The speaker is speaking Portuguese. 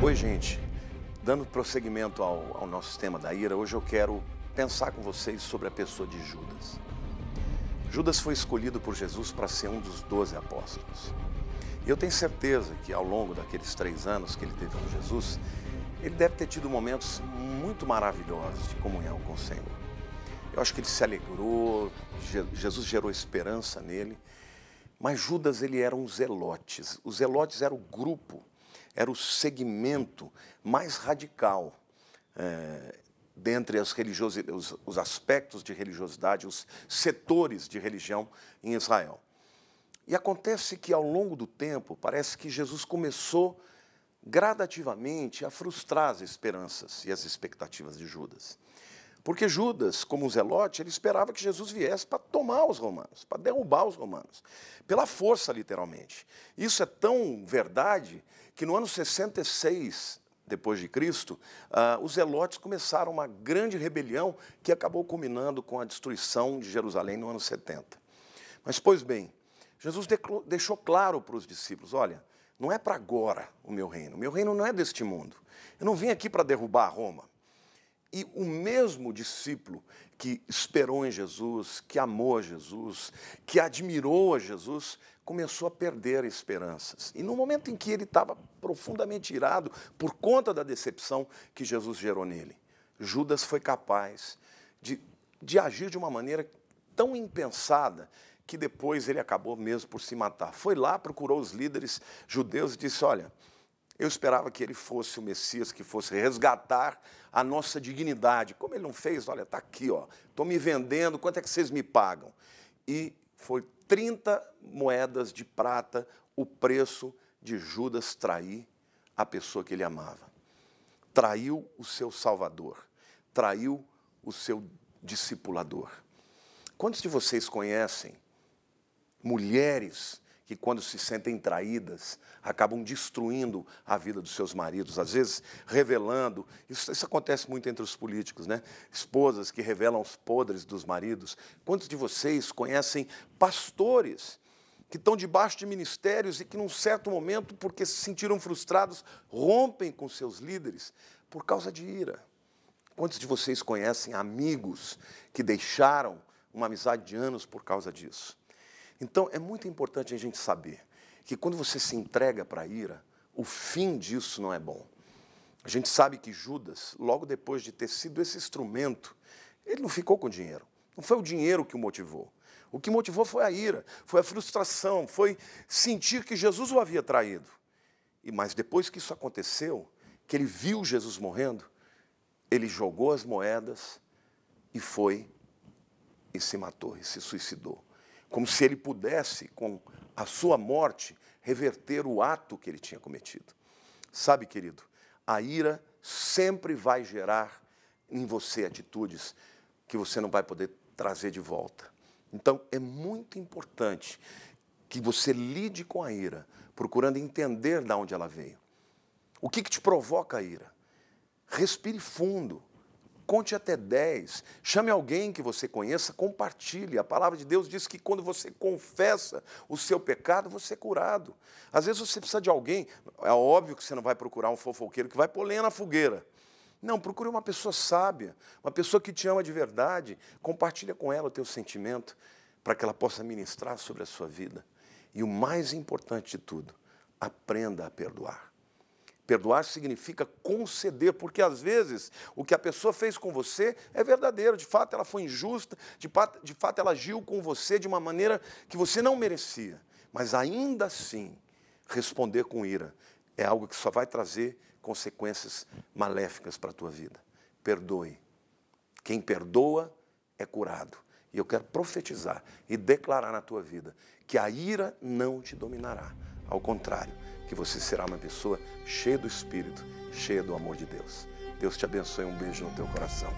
Oi, gente. Dando prosseguimento ao, ao, nosso tema da ira, hoje eu quero pensar com vocês sobre a pessoa de Judas. Judas foi escolhido por Jesus para ser um dos doze apóstolos. E eu tenho certeza que ao longo daqueles três anos que ele teve com Jesus, ele deve ter tido momentos muito maravilhosos de comunhão com o Senhor. Eu acho que ele se alegrou, Jesus gerou esperança nele, mas Judas ele era um zelotes. Os zelotes era o grupo, era o segmento mais radical é, dentre as os, os aspectos de religiosidade, os setores de religião em Israel. E acontece que ao longo do tempo, parece que Jesus começou gradativamente a frustrar as esperanças e as expectativas de Judas. Porque Judas, como zelote, ele esperava que Jesus viesse para tomar os romanos, para derrubar os romanos, pela força, literalmente. Isso é tão verdade que no ano 66 depois de Cristo, uh, os zelotes começaram uma grande rebelião que acabou culminando com a destruição de Jerusalém no ano 70. Mas, pois bem, Jesus deixou claro para os discípulos: olha, não é para agora o meu reino, o meu reino não é deste mundo. Eu não vim aqui para derrubar Roma. E o mesmo discípulo que esperou em Jesus, que amou a Jesus, que admirou a Jesus, começou a perder esperanças. E no momento em que ele estava profundamente irado por conta da decepção que Jesus gerou nele, Judas foi capaz de, de agir de uma maneira tão impensada que depois ele acabou mesmo por se matar. Foi lá, procurou os líderes judeus e disse: Olha, eu esperava que ele fosse o Messias, que fosse resgatar a nossa dignidade. Como ele não fez, olha, está aqui, ó. Estou me vendendo, quanto é que vocês me pagam? E foi 30 moedas de prata o preço de Judas trair a pessoa que ele amava. Traiu o seu Salvador, traiu o seu discipulador. Quantos de vocês conhecem mulheres que, quando se sentem traídas, acabam destruindo a vida dos seus maridos, às vezes revelando. Isso, isso, acontece muito entre os políticos, né? Esposas que revelam os podres dos maridos. Quantos de vocês conhecem pastores que estão debaixo de ministérios e que, num certo momento, porque se sentiram frustrados, rompem com seus líderes por causa de ira? Quantos de vocês conhecem amigos que deixaram uma amizade de anos por causa disso? Então, é muito importante a gente saber que quando você se entrega para a ira, o fim disso não é bom. A gente sabe que Judas, logo depois de ter sido esse instrumento, ele não ficou com dinheiro. Não foi o dinheiro que o motivou. O que motivou foi a ira, foi a frustração, foi sentir que Jesus o havia traído. E mas depois que isso aconteceu, que ele viu Jesus morrendo, ele jogou as moedas e foi e se matou e se suicidou como se ele pudesse, com a sua morte, reverter o ato que ele tinha cometido. Sabe, querido, a ira sempre vai gerar em você atitudes que você não vai poder trazer de volta. Então, é muito importante que você lide com a ira, procurando entender de onde ela veio. O que, que te provoca a ira? Respire fundo. Conte até 10. Chame alguém que você conheça, compartilhe. A palavra de Deus diz que quando você confessa o seu pecado, você é curado. Às vezes você precisa de alguém, é óbvio que você não vai procurar um fofoqueiro que vai pôr lenha na fogueira. Não, procure uma pessoa sábia, uma pessoa que te ama de verdade. Compartilha com ela o teu sentimento para que ela possa ministrar sobre a sua vida. E o mais importante de tudo, aprenda a perdoar. Perdoar significa conceder, porque às vezes o que a pessoa fez com você é verdadeiro, de fato ela foi injusta, de fato, de fato ela agiu com você de uma maneira que você não merecia. Mas ainda assim, responder com ira é algo que só vai trazer consequências maléficas para a tua vida. Perdoe. Quem perdoa é curado. E eu quero profetizar e declarar na tua vida que a ira não te dominará. Ao contrário, que você será uma pessoa cheia do Espírito, cheia do amor de Deus. Deus te abençoe. Um beijo no teu coração.